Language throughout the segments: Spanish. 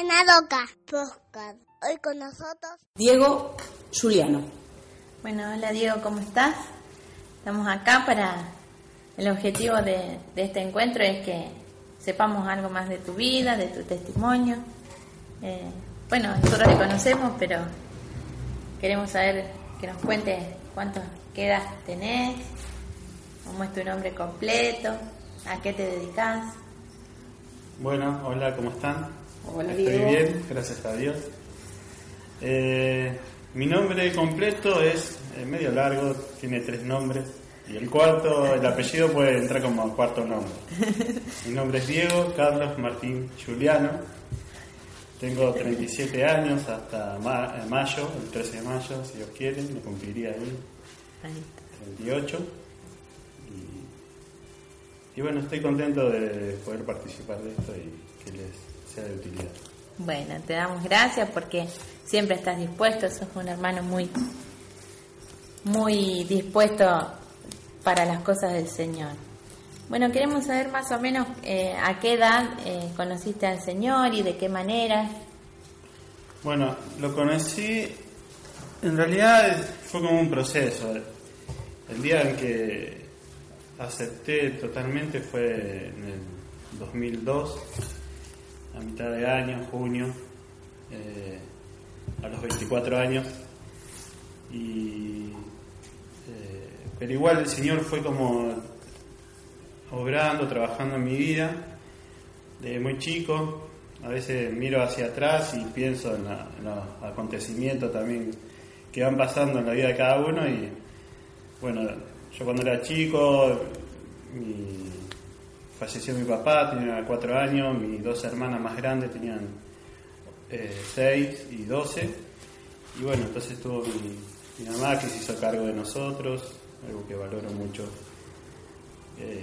En Adoca, podcast. Hoy con nosotros. Diego Juliano. Bueno, hola Diego, ¿cómo estás? Estamos acá para... El objetivo de, de este encuentro es que sepamos algo más de tu vida, de tu testimonio. Eh, bueno, nosotros te conocemos, pero queremos saber que nos cuentes cuántos, qué edad tenés, cómo es tu nombre completo, a qué te dedicas. Bueno, hola, ¿cómo están? Hola, Estoy Diego. bien, gracias a Dios. Eh, mi nombre completo es eh, medio largo, tiene tres nombres. Y el cuarto, el apellido puede entrar como cuarto nombre. Mi nombre es Diego Carlos Martín Juliano. Tengo 37 años hasta ma- eh, mayo, el 13 de mayo, si Dios quiere, me cumpliría ahí Ahí. 38. Y, y bueno, estoy contento de poder participar de esto y que les sea de utilidad. Bueno, te damos gracias porque siempre estás dispuesto, sos un hermano muy, muy dispuesto para las cosas del Señor. Bueno, queremos saber más o menos eh, a qué edad eh, conociste al Señor y de qué manera. Bueno, lo conocí, en realidad fue como un proceso. El día en que acepté totalmente fue en el 2002, a mitad de año, junio, eh, a los 24 años. Y, eh, pero igual el Señor fue como obrando, trabajando en mi vida, de muy chico. A veces miro hacia atrás y pienso en, en los acontecimientos también que van pasando en la vida de cada uno. Y bueno, yo cuando era chico, mi- falleció mi papá, tenía cuatro años, mis dos hermanas más grandes tenían eh, seis y doce. Y bueno, entonces estuvo mi, mamá que se hizo cargo de nosotros, algo que valoro mucho. Eh,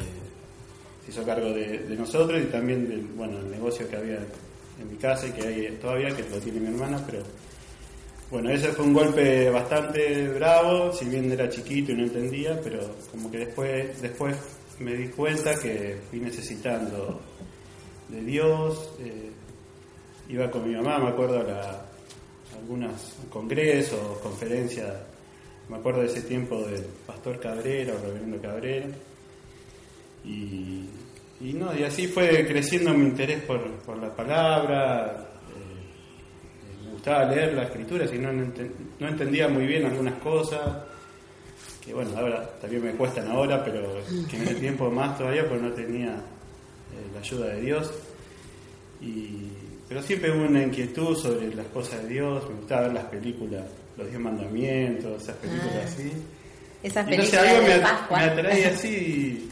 se hizo cargo de, de nosotros y también del bueno, el negocio que había en mi casa y que hay todavía, que lo tiene mi hermana, pero bueno, ese fue un golpe bastante bravo, si bien era chiquito y no entendía, pero como que después, después me di cuenta que fui necesitando de Dios, eh, iba con mi mamá, me acuerdo a, la- a algunos congresos, conferencias, me acuerdo de ese tiempo del pastor Cabrera o reverendo Cabrera, y, y no, y así fue creciendo mi interés por, por la palabra, eh, me gustaba leer la escritura, si no, no enten- no entendía muy bien algunas cosas, que bueno, ahora también me cuestan ahora, pero que en ese tiempo más todavía, pues no tenía eh, la ayuda de Dios. Y, pero siempre hubo una inquietud sobre las cosas de Dios, me gustaba ver las películas, los diez mandamientos, esas películas Ah. así. Esas Y no sé, películas algo de me, Pascua. me atraía así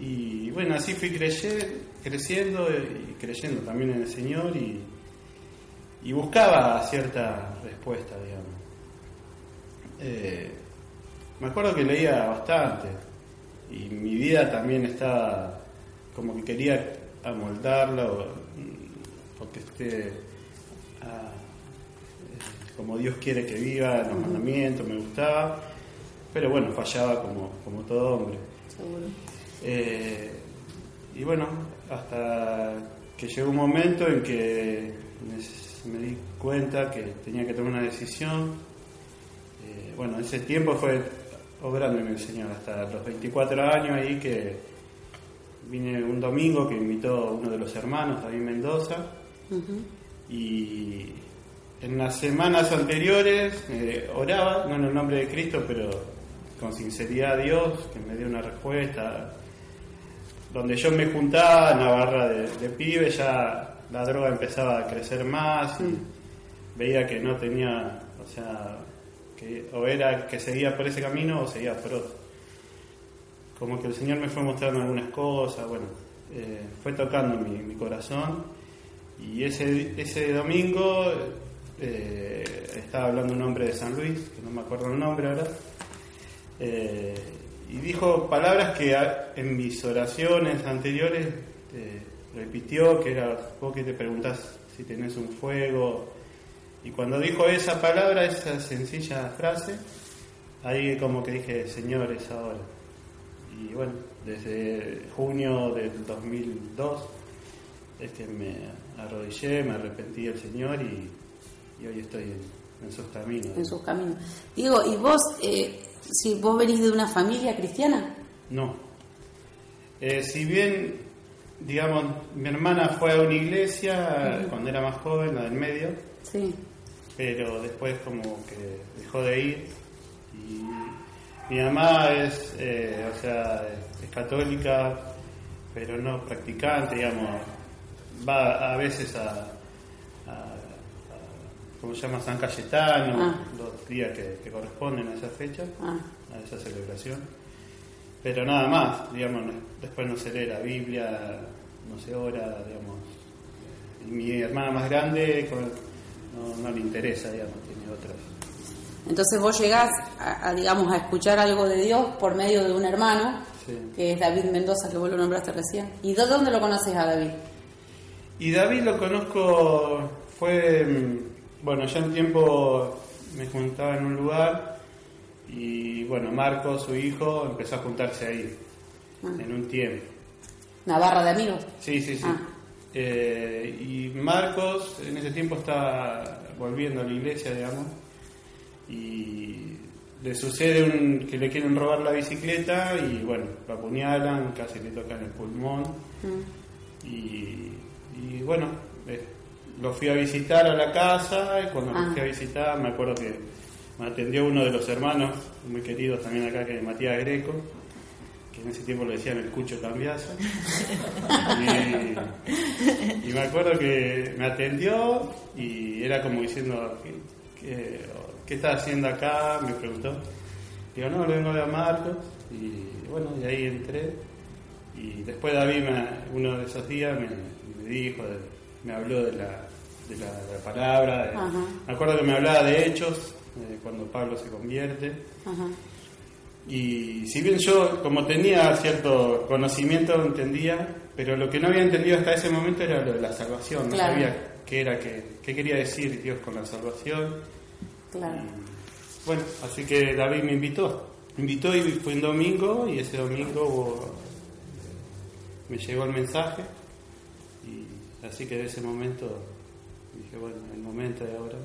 y, y bueno, así fui creye- creciendo y creyendo también en el Señor y, y buscaba cierta respuesta, digamos. Eh, me acuerdo que leía bastante y mi vida también estaba como que quería amoldarla o, mm, o que esté ah, eh, como Dios quiere que viva, en los mandamientos, me gustaba, pero bueno, fallaba como, como todo hombre. Seguro. Eh, y bueno, hasta que llegó un momento en que me, me di cuenta que tenía que tomar una decisión. Eh, bueno, ese tiempo fue obrando en el Señor, hasta los 24 años ahí que vine un domingo que invitó uno de los hermanos, David Mendoza, y en las semanas anteriores eh, oraba, no en el nombre de Cristo, pero con sinceridad a Dios, que me dio una respuesta. Donde yo me juntaba en la barra de, de pibe, ya la droga empezaba a crecer más y veía que no tenía, o sea, o era que seguía por ese camino o seguía por otro. como que el Señor me fue mostrando algunas cosas, bueno, eh, fue tocando mi, mi corazón y ese, ese domingo eh, estaba hablando un hombre de San Luis, que no me acuerdo el nombre ahora, eh, y dijo palabras que en mis oraciones anteriores repitió, que era vos que te preguntás si tenés un fuego, y cuando dijo esa palabra, esa sencilla frase, ahí como que dije, Señor, es ahora. Y bueno, desde junio del 2002 este, me arrodillé, me arrepentí del Señor y, y hoy estoy en, en sus caminos. en sus caminos. Digo, ¿y vos, eh, si vos venís de una familia cristiana? No. Eh, si bien, digamos, mi hermana fue a una iglesia cuando era más joven, la del medio, Sí. Pero después como que dejó de ir y mi mamá es eh, o sea es católica pero no practicante digamos va a veces a, a, a- ¿cómo se llama? San Cayetano Ah. los días que, que corresponden a esa fecha Ah. a esa celebración pero nada más digamos después no se lee la Biblia no se ora digamos y mi hermana más grande con- no, no le interesa, digamos, tiene otras. Entonces vos llegás, a, a, digamos, a escuchar algo de Dios por medio de un hermano, Sí. que es David Mendoza, que vos lo nombraste recién. ¿Y de dónde lo conoces a David? Y David lo conozco, fue, mm, bueno, ya un tiempo me juntaba en un lugar y bueno, Marco, su hijo, empezó a juntarse ahí, Ah. en un tiempo. ¿Una barra de amigos? Sí, sí, sí. Ah. Eh, y Marcos en ese tiempo está volviendo a la iglesia, digamos, y le sucede un- que le quieren robar la bicicleta y bueno, lo apuñalan, casi le tocan el pulmón Mm. y, y bueno, eh, lo fui a visitar a la casa y cuando Ah. lo fui a visitar me acuerdo que me atendió uno de los hermanos, muy queridos también acá, que es Matías Greco, que en ese tiempo le decían el Cucho Cambiazo. y, y me acuerdo que me atendió y era como diciendo, ¿qué, qué, qué estás haciendo acá? Me preguntó. Digo, no, vengo de a Marcos. Y bueno, y ahí entré. Y después David, me- uno de esos días, me, me dijo, de- me habló de la, de la, de la palabra. me acuerdo que me hablaba de hechos, eh, cuando Pablo se convierte. Ajá. Y si bien yo, como tenía cierto conocimiento, entendía, pero lo que no había entendido hasta ese momento era lo de la salvación. No Claro. sabía qué era, qué, qué quería decir Dios con la salvación. Claro. Bueno, así que David me invitó. Me invitó y fue un domingo y ese domingo hubo- me llegó el mensaje y así que de ese momento dije, bueno, el momento de ahora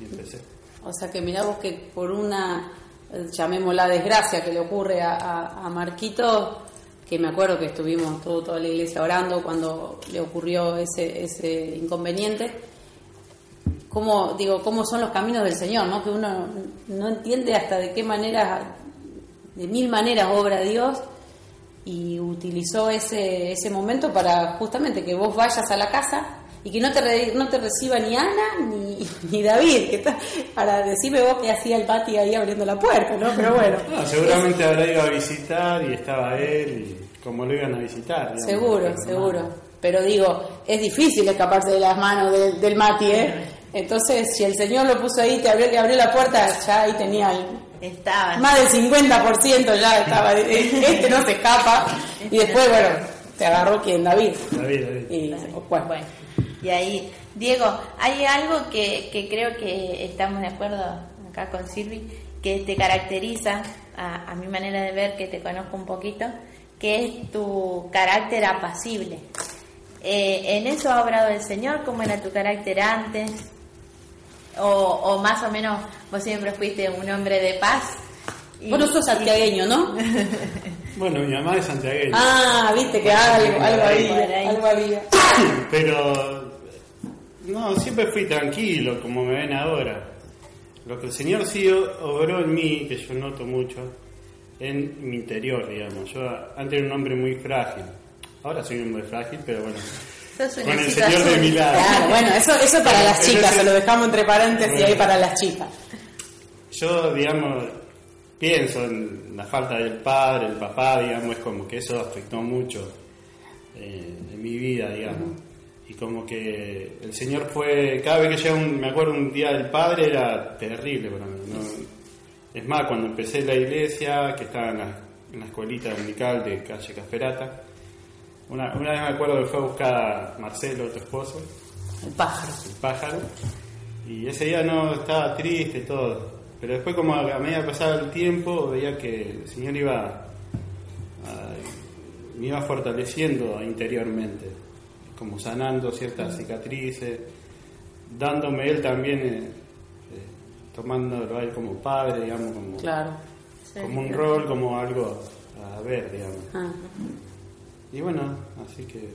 y empecé. O sea que mirá vos que por una, eh, llamémosla desgracia que le ocurre a Marquito, que me acuerdo que estuvimos todo, toda la iglesia orando cuando le ocurrió ese, ese inconveniente, cómo, digo, cómo son los caminos del Señor, ¿no? Que uno no entiende hasta de qué manera, de mil maneras obra Dios y utilizó ese, ese momento para justamente que vos vayas a la casa y que no te, re- no te reciba ni Ana ni, ni David, que está, para decirme vos que hacía el pati ahí abriendo la puerta, ¿no? Pero bueno, No, seguramente habrá ido a visitar y estaba él y como lo iban a visitar. digamos, seguro, seguro. Pero digo, es difícil escaparse de las manos del, del Mati, ¿eh? Entonces, si el Señor lo puso ahí, te abrió, te abrió la puerta, ya ahí tenía el- Estaba. más del 50% ya estaba, este no se escapa. Y después, bueno, te agarró quien, David. David, David. Y, bueno, Bueno, y ahí, Diego, hay algo que, que creo que estamos de acuerdo acá con Silvi, que te caracteriza, a, a mi manera de ver, que te conozco un poquito, que es tu carácter apacible. Eh, ¿En eso ha obrado el Señor? ¿Cómo era tu carácter antes? O, o más o menos vos siempre fuiste un hombre de paz. Y- vos no sos santiagueño, ¿no? Bueno, mi mamá es santiagueña. Ah, viste que algo, había, algo había. Pero no, siempre fui tranquilo, como me ven ahora. Lo que el Señor sí obró en mí, que yo noto mucho, en mi interior, digamos. Yo antes era un hombre muy frágil. Ahora soy un hombre frágil, pero bueno. Con el Señor de azul. mi lado. Claro, bueno, eso, eso para las chicas, se lo dejamos entre paréntesis Bueno. ahí para las chicas. Yo, digamos, pienso en la falta del padre, el papá, digamos, es como que eso afectó mucho eh, en mi vida, digamos. Y como que el Señor fue, cada vez que llega un, me acuerdo un día del Padre, era terrible para mí. ¿no? Es más, cuando empecé la iglesia, que estaba en la, en la escuelita dominical de calle Casperata, una, una vez me acuerdo que fue a buscar a Marcelo, tu esposo, El pájaro. el pájaro, y ese día no estaba triste y todo, pero después como a, a medida que pasaba el tiempo veía que el Señor iba a- me iba fortaleciendo interiormente, como sanando ciertas cicatrices, dándome él también, eh, eh, tomándolo a él como padre, digamos, como, Claro. Sí, como un claro. rol, como algo a ver, digamos. Ah, Y bueno, así que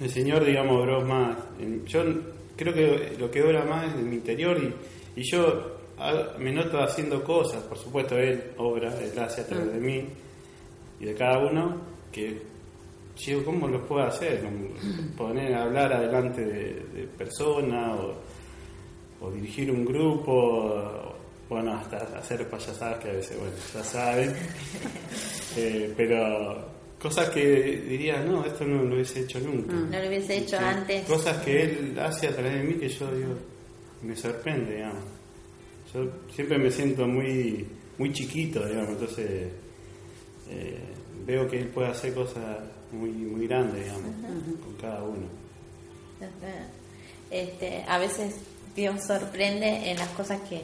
el Señor, digamos, obró más. en- yo creo que lo que obra más es en mi interior y, y yo ha- me noto haciendo cosas, por supuesto, Él obra, Él hace a través de mí y de cada uno, que yo, ¿cómo lo puedo hacer? Poner a hablar adelante de, de personas o, o dirigir un grupo, o, bueno, hasta hacer payasadas que a veces, bueno, ya saben. Eh, pero cosas que diría, no, esto no lo hubiese hecho nunca. No lo hubiese hecho antes. Cosas que él hace a través de mí que yo digo, me sorprende, digamos. Yo siempre me siento muy, muy chiquito, digamos, entonces eh, veo que él puede hacer cosas muy, muy grandes, digamos, con cada uno. Este, a veces Dios sorprende en las cosas que,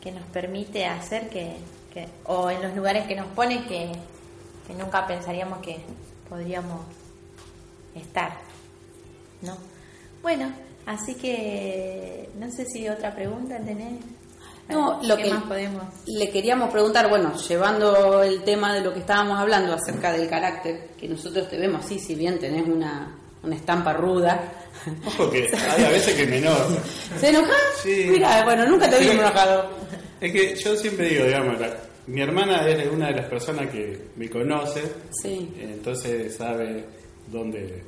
que nos permite hacer que, que- o en los lugares que nos pone que, que nunca pensaríamos que podríamos estar. ¿No? Bueno, así que no sé si otra pregunta tenés. No, lo ¿Qué que más podemos? le queríamos preguntar, bueno, llevando el tema de lo que estábamos hablando acerca del carácter, que nosotros te vemos así, si bien tenés una, una estampa ruda. Ojo que hay a veces que me enojo. ¿Se enoja? Sí. Mira, bueno, nunca te vi enojado. Es que yo siempre digo, digamos, la- mi hermana es una de las personas que me conoce, Sí. entonces sabe dónde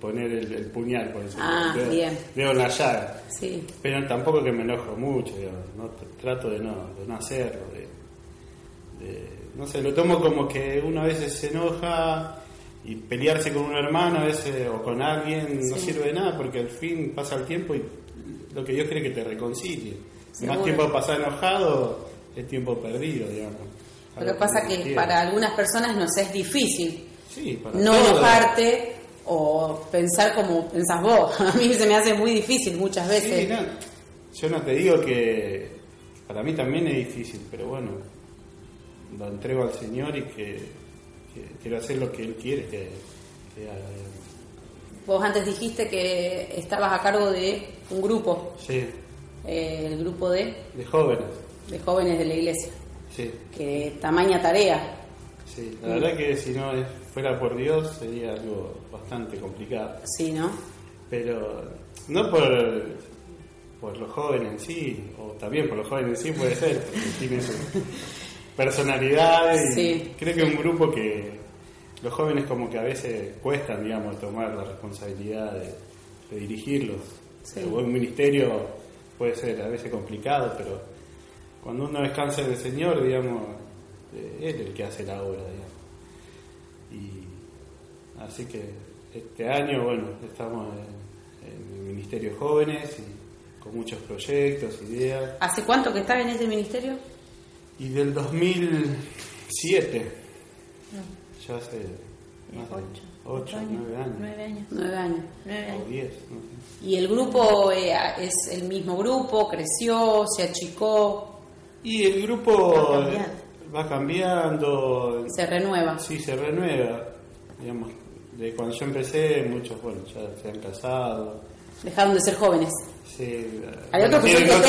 poner el, el puñal, por decirlo. Ah, Veo- bien. Veo la llaga. Sí. Pero tampoco que me enojo mucho, digamos, ¿no? Trato de no, de no hacerlo. de- de- no sé, lo tomo como que uno a veces se enoja y pelearse con un hermano a veces, o con alguien no sirve de nada porque al fin pasa el tiempo y lo que Dios quiere que te reconcilie. Seguro. Más tiempo pasar enojado es tiempo perdido, digamos. Lo que pasa que para algunas personas nos es difícil Sí, para no todos. enojarte o pensar como pensás vos. A mí se me hace muy difícil muchas veces. Sí, no, yo no te digo que para mí también es difícil, pero bueno, lo entrego al Señor y que, que quiero hacer lo que Él quiere que, que haga. digamos. Vos antes dijiste que estabas a cargo de un grupo, Sí, eh, el grupo de, de jóvenes, de jóvenes de la iglesia. sí, Que tamaña tarea. Sí. La verdad que si no fuera por Dios sería algo bastante complicado, Sí, ¿no? pero no por, por los jóvenes en sí, o también por los jóvenes en sí puede ser, porque tienen su personalidad y Sí. creo que es un grupo que los jóvenes como que a veces cuestan, digamos, tomar la responsabilidad de, de dirigirlos. Sí. O un ministerio puede ser a veces complicado, pero cuando uno descansa en el Señor, digamos, es el que hace la obra, digamos. Y así que este año, bueno, estamos en, en el Ministerio Jóvenes y con muchos proyectos, ideas. ¿Hace cuánto que estás en ese ministerio? Y del 2007, ya hace más de Ocho. ocho, nueve años, Nueve años. Nueve años. Nueve o años. diez, no sé. ¿Y el grupo eh, es el mismo grupo? ¿Creció? ¿Se achicó? Y el grupo cambiando. Va cambiando, ¿Se renueva? sí, se renueva, digamos, de cuando yo empecé, muchos, bueno, ya se han casado, Dejaron de ser jóvenes. sí, Hay otros que son.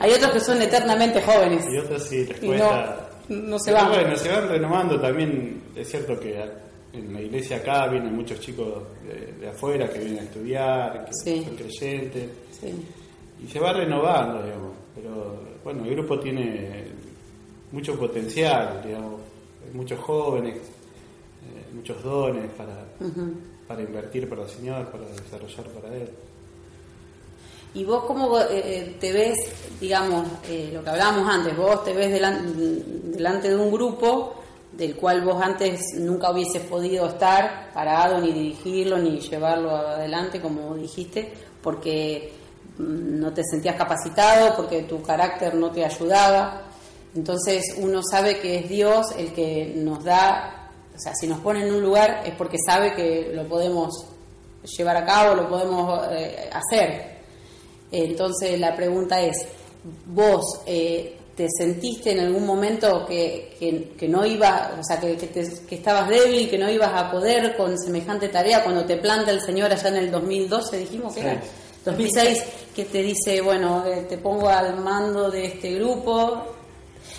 Hay otros que son eternamente jóvenes. Y otros sí, les cuesta. no, no se van. Bueno, se van renovando también. Es cierto que en la iglesia acá vienen muchos chicos de, de afuera que vienen a estudiar, que Sí. son creyentes. Sí. Y se va renovando, digamos. Pero bueno, el grupo tiene mucho potencial, digamos. Muchos jóvenes, eh, muchos dones para, para invertir para el Señor, para desarrollar para Él. ¿Y vos cómo eh, eh, te ves, digamos, eh, lo que hablábamos antes, vos te ves delan- delante de un grupo del cual vos antes nunca hubieses podido estar parado, ni dirigirlo, ni llevarlo adelante, como dijiste, porque no te sentías capacitado, porque tu carácter no te ayudaba. Entonces uno sabe que es Dios el que nos da, o sea, si nos pone en un lugar es porque sabe que lo podemos llevar a cabo, lo podemos eh, hacer. Entonces la pregunta es, ¿vos eh, te sentiste en algún momento que, que, no iba, o sea, que, que, te- que estabas débil, que no ibas a poder con semejante tarea cuando te planta el Señor allá en el 2012, dijimos que era? Sí. 2006, que te dice, bueno, eh, te pongo al mando de este grupo.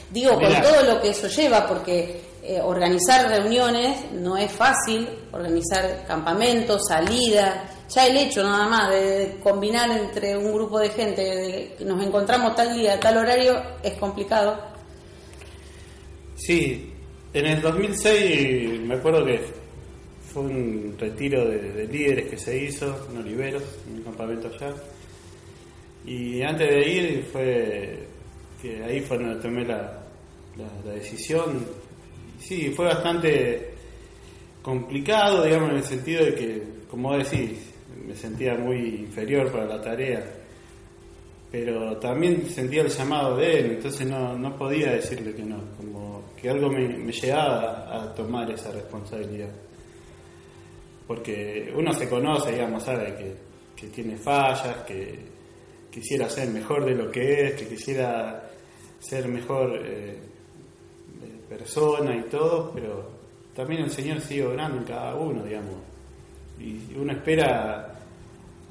Digo, con todo lo que eso lleva, porque eh, organizar reuniones no es fácil, organizar campamentos, salidas, ya el hecho nada más de combinar entre un grupo de gente, de que nos encontramos tal día, tal horario, es complicado. Sí, en el 2006 me acuerdo que fue un retiro de, de líderes que se hizo en Oliveros, en un campamento allá. Y antes de ir fue que ahí fue donde tomé la, decisión. Sí, fue bastante complicado, digamos, en el sentido de que, como decís, me sentía muy inferior para la tarea pero también sentía el llamado de él, entonces no, podía decirle que no, como que algo me, me llevaba a tomar esa responsabilidad. Porque uno se conoce, digamos, sabe que, que tiene fallas, que quisiera ser mejor de lo que es, que quisiera ser mejor eh, eh, persona y todo, pero también el Señor sigue obrando en cada uno, digamos. Y uno espera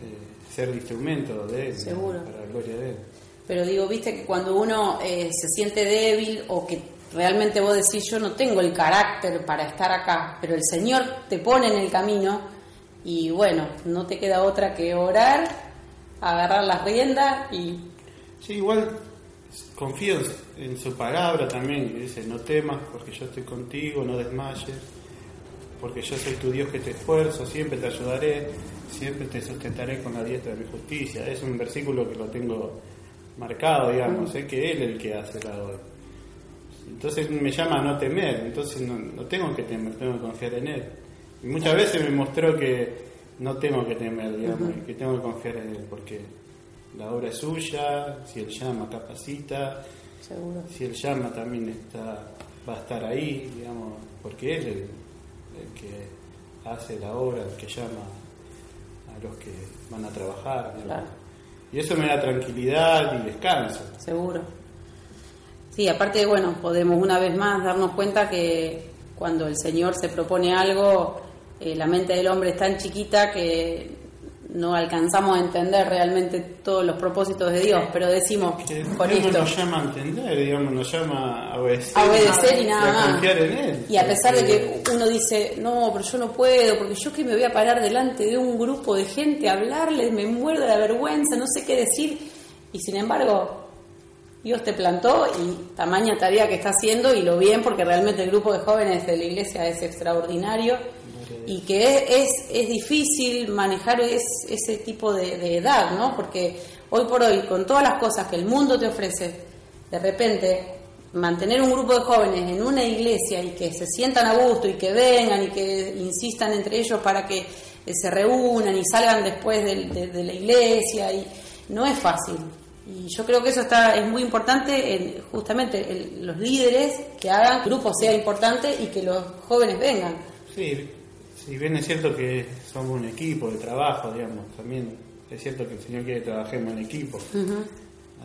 eh, ser el instrumento de Él, Seguro. para la gloria de Él. Pero digo, viste que cuando uno eh, se siente débil o que realmente vos decís, yo no tengo el carácter para estar acá, pero el Señor te pone en el camino y bueno, no te queda otra que orar, agarrar las riendas y Sí, igual confío en, su palabra también, que dice, no temas porque yo estoy contigo, no desmayes, porque yo soy tu Dios que te esfuerzo, siempre te ayudaré, siempre te sustentaré con la diestra de mi justicia. Es un versículo que lo tengo marcado, digamos, sé que Él es el que hace la obra. Entonces me llama a no temer, entonces no, no tengo que temer, tengo que confiar en Él. Y muchas veces me mostró que no tengo que temer, digamos, y que tengo que confiar en Él, porque la obra es suya, si Él llama, capacita, seguro. si Él llama también está, va a estar ahí, digamos, porque Él es el, el que hace la obra, el que llama a los que van a trabajar. Claro. Y eso me da tranquilidad y descanso. Seguro. Sí, aparte, bueno, podemos una vez más darnos cuenta que cuando el Señor se propone algo, eh, la mente del hombre es tan chiquita que no alcanzamos a entender realmente todos los propósitos de Dios, pero decimos Que con esto. nos llama a entender, digamos, nos llama a obedecer, A obedecer y nada más. confiar en Él. Y a pesar de que uno dice, no, pero yo no puedo, porque yo que me voy a parar delante de un grupo de gente a hablarles, me muero de la vergüenza, no sé qué decir. Y sin embargo, Dios te plantó y tamaña tarea que está haciendo y lo bien, porque realmente el grupo de jóvenes de la iglesia es extraordinario y que es, es, difícil manejar es- ese tipo de, edad, ¿no? Porque hoy por hoy, con todas las cosas que el mundo te ofrece, de repente mantener un grupo de jóvenes en una iglesia y que se sientan a gusto y que vengan y que insistan entre ellos para que eh, se reúnan y salgan después de, de la iglesia y no es fácil. Y yo creo que eso está es muy importante en justamente el- los líderes que hagan que el grupo sea importante y que los jóvenes vengan. Sí, si bien es cierto que somos un equipo de trabajo, digamos, también es cierto que el Señor quiere que trabajemos en equipo.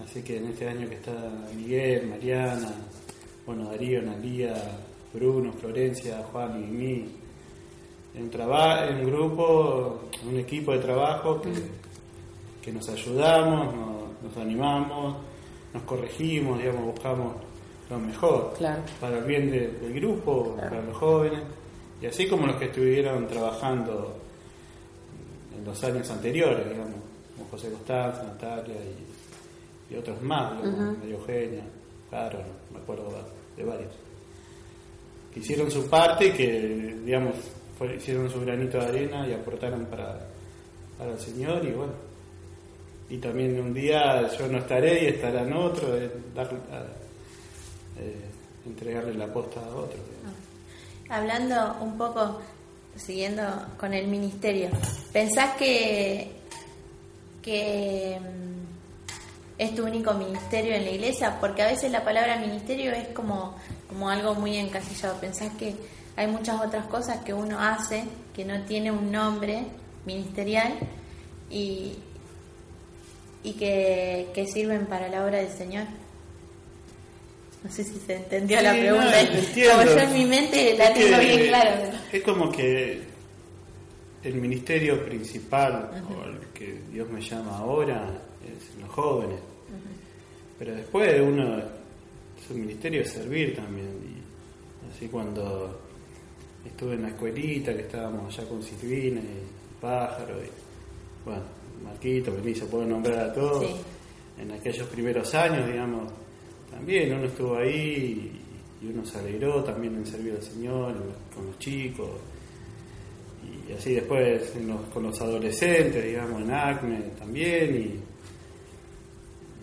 Así que en este año que está Miguel, Mariana, bueno, Darío, Nalía, Bruno, Florencia, Juan y mí, en, traba- en un grupo, un equipo de trabajo que, que nos ayudamos, nos, nos animamos, nos corregimos, digamos, buscamos lo mejor Claro. para el bien de- del grupo, para los jóvenes, y así como los que estuvieron trabajando en los años anteriores, digamos, como José Costanza, Natalia y, y otros más, digamos, María Eugenia, Carol, me acuerdo de varios, que hicieron su parte y que, digamos, fue- hicieron su granito de arena y aportaron para, para el Señor y bueno, y también un día yo no estaré y estarán otros, eh, entregarle la posta a otro. Hablando un poco, siguiendo con el ministerio, ¿pensás que, que mm, es tu único ministerio en la iglesia? Porque a veces la palabra ministerio es como, como algo muy encasillado. ¿Pensás que hay muchas otras cosas que uno hace que no tiene un nombre ministerial y, y que, que sirven para la obra del Señor? No sé si se entendió la pregunta. no, como yo en mi mente la tengo bien clara. Es como que el ministerio principal, o el que Dios me llama ahora, es los jóvenes. Pero después uno, su ministerio es servir también. Y así cuando estuve en la escuelita, que estábamos allá con Silvina y Pájaro, y bueno, Marquito, vení, se puede nombrar a todos. Sí. En aquellos primeros años, digamos, también uno estuvo ahí y, uno se alegró también en servir al Señor, con los chicos. Y así después los- con los adolescentes, digamos, en ACME también.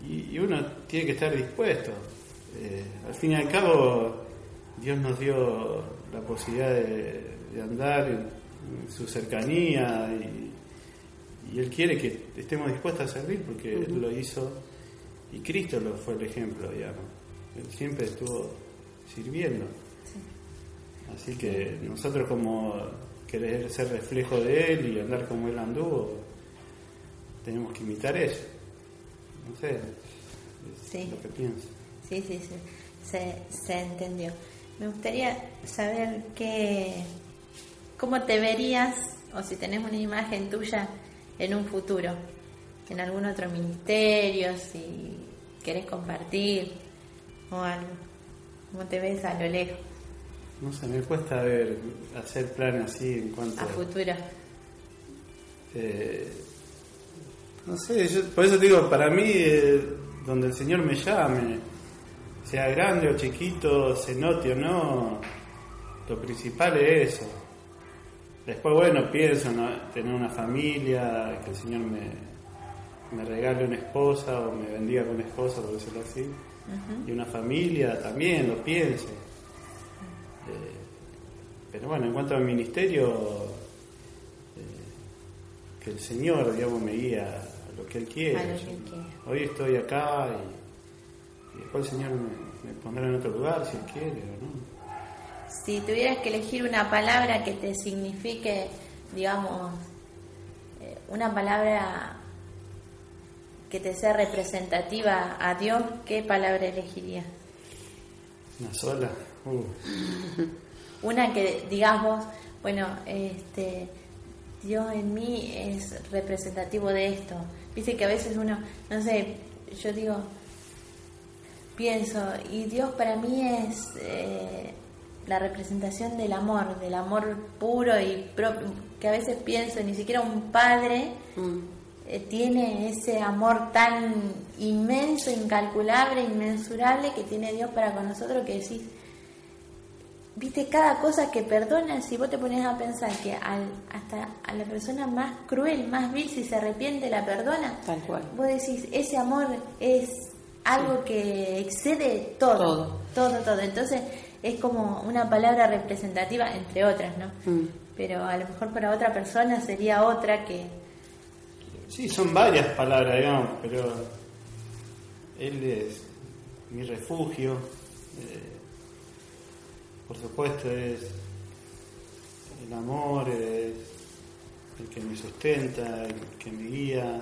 Y, y- y uno tiene que estar dispuesto. Eh, al fin y al cabo, Dios nos dio la posibilidad de, de andar en, en su cercanía y, y Él quiere que estemos dispuestos a servir porque Él lo hizo y Cristo lo fue el ejemplo, digamos. Él siempre estuvo sirviendo. Así que nosotros como querer ser reflejo de Él y andar como Él anduvo, tenemos que imitar eso. No sé, es Sí. lo que pienso. Sí, sí, sí, se, se entendió. Me gustaría saber qué, cómo te verías, o si tenés una imagen tuya en un futuro, en algún otro ministerio, si querés compartir o algo. ¿Cómo te ves a lo lejos, No sé, me cuesta ver, hacer planes así en cuanto a futuro? Eh, no sé, yo- por eso te digo, para mí, eh, donde el Señor me llame, sea grande o chiquito, se note o no, lo principal es eso. Después, bueno, pienso en tener una familia, que el Señor me, me regale una esposa o me bendiga con una esposa, por decirlo así. Y una familia también, lo pienso. Eh, pero bueno, en cuanto al ministerio, que el Señor, digamos, me guía a lo que Él quiere. A lo que Él quiere. Hoy estoy acá y, y después el Señor me, me pondrá en otro lugar si Él quiere o no. Si tuvieras que elegir una palabra que te signifique, digamos, eh, una palabra que te sea representativa a Dios, ¿qué palabra elegirías? Una sola. Uh, Una que digas vos, bueno, este, Dios en mí es representativo de esto. Viste que a veces uno, no sé, yo digo, pienso, y Dios para mí es eh, la representación del amor, del amor puro y propio, que a veces pienso, ni siquiera un padre Mm. eh, tiene ese amor tan inmenso, incalculable, inmensurable que tiene Dios para con nosotros que decís, viste, cada cosa que perdona, si vos te pones a pensar que al, hasta a la persona más cruel, más vil, si se arrepiente, la perdona, Tal cual. vos decís, ese amor es algo que excede todo, Todo. todo, todo. Entonces es como una palabra representativa, entre otras, ¿no? Mm. Pero a lo mejor para otra persona sería otra que... sí, son varias palabras, digamos, pero Él es mi refugio. eh, por supuesto, es el amor, es el que me sustenta, el que me guía,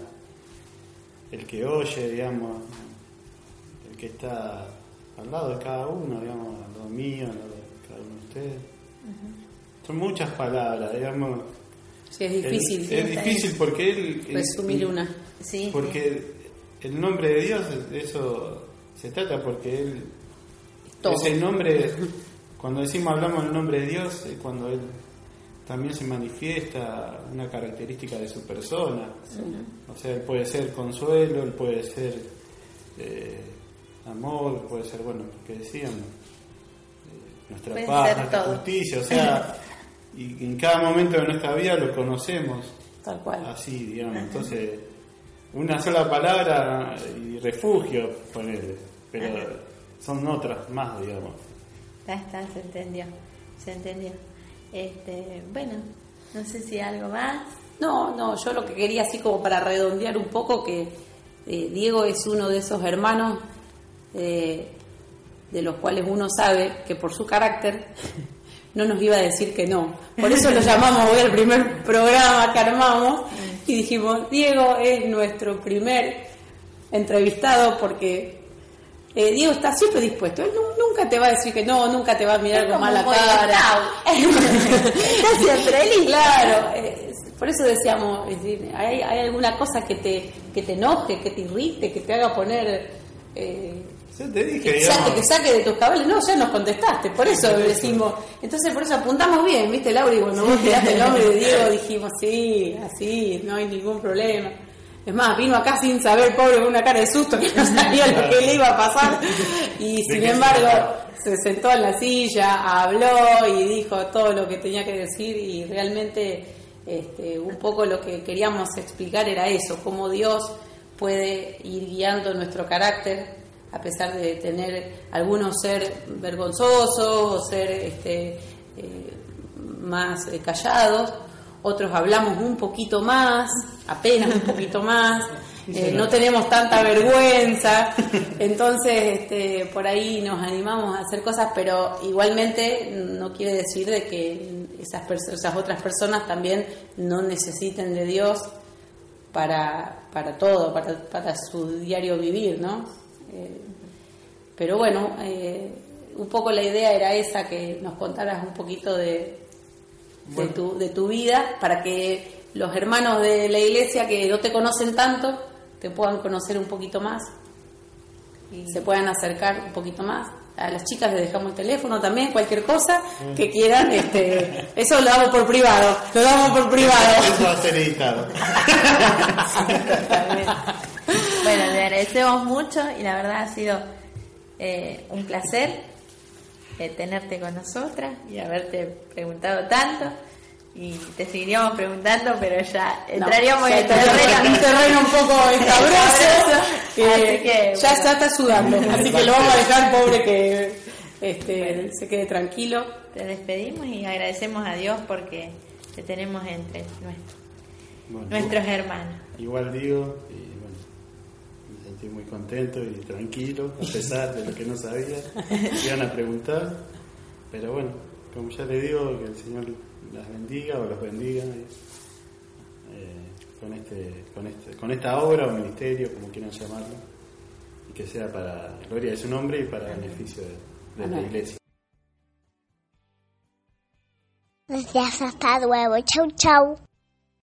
el que oye, digamos, el que está al lado de cada uno, digamos, al lado mío, al lado de cada uno de ustedes. Son muchas palabras, digamos. Sí, es difícil. Es, es difícil porque él... Resumir una. Sí, Porque el nombre de Dios, de eso se trata, porque Él Todo. es el nombre, cuando decimos hablamos del nombre de Dios, es cuando Él también se manifiesta una característica de su persona. O sea, Él puede ser consuelo, Él puede ser eh, amor, puede ser, bueno, lo que decíamos, eh, nuestra Puede paz, nuestra todo. justicia, o sea, y en cada momento de nuestra vida lo conocemos Tal cual. así, digamos. Entonces, una sola palabra y refugio, ponele, pero son otras más, digamos. Ya está, se entendió, se entendió. Este, bueno, no sé si algo más. No, no, yo lo que quería así como para redondear un poco que eh, Diego es uno de esos hermanos eh, de los cuales uno sabe que por su carácter no nos iba a decir que no. Por eso lo llamamos hoy el primer programa que armamos y dijimos, Diego es nuestro primer entrevistado porque eh, Diego está siempre dispuesto. Él nu- nunca te va a decir que no, nunca te va a mirar con mala cara. Está siempre listo. Claro, eh, por eso decíamos, es decir, ¿hay, hay alguna cosa que te, que te enoje, que te irrite, que te haga poner... eh, Yo te dije, que saque, que saque de tus cabales, no, ya nos contestaste, por eso decimos, entonces por eso apuntamos bien, viste Laura, y cuando vos tiraste el nombre de Diego dijimos, sí, así, no hay ningún problema. Es más, vino acá sin saber, pobre, con una cara de susto, que no sabía lo que le iba a pasar, y ¿De sin embargo se sentó en la silla, habló y dijo todo lo que tenía que decir, y realmente este, un poco lo que queríamos explicar era eso, cómo Dios puede ir guiando nuestro carácter a pesar de tener algunos ser vergonzosos o ser este, eh, más eh, callados, otros hablamos un poquito más, apenas un poquito más, eh, no tenemos tanta vergüenza, entonces este, por ahí nos animamos a hacer cosas, pero igualmente no quiere decir de que esas, otras personas también no necesiten de Dios para, para todo, para, para su diario vivir, ¿no? Eh, pero bueno, eh, un poco la idea era esa, que nos contaras un poquito de, de, tu, de tu vida, para que los hermanos de la iglesia que no te conocen tanto, te puedan conocer un poquito más y se puedan acercar un poquito más. A las chicas les dejamos el teléfono también, cualquier cosa que quieran, este, eso lo damos por privado, lo damos por privado. Eso va a ser editado. Bueno, le agradecemos mucho y la verdad ha sido eh, un placer eh, tenerte con nosotras y haberte preguntado tanto. Y te seguiríamos preguntando, pero ya entraríamos en el terreno. un terreno un poco escabroso, que, Así que, ya bueno. está, está sudando, así que lo vamos a dejar pobre que este, se quede tranquilo. Te despedimos y agradecemos a Dios porque te tenemos entre nuestros, Bueno, nuestros hermanos. Igual digo, sentí muy contento y tranquilo, a pesar de lo que no sabía, iban a preguntar, pero bueno, como ya le digo, que el Señor las bendiga o los bendiga eh, con, este, con, este, con esta obra o ministerio, como quieran llamarlo, y que sea para gloria de su nombre y para beneficio de, de la iglesia. Gracias, hasta luego. Chau, chau.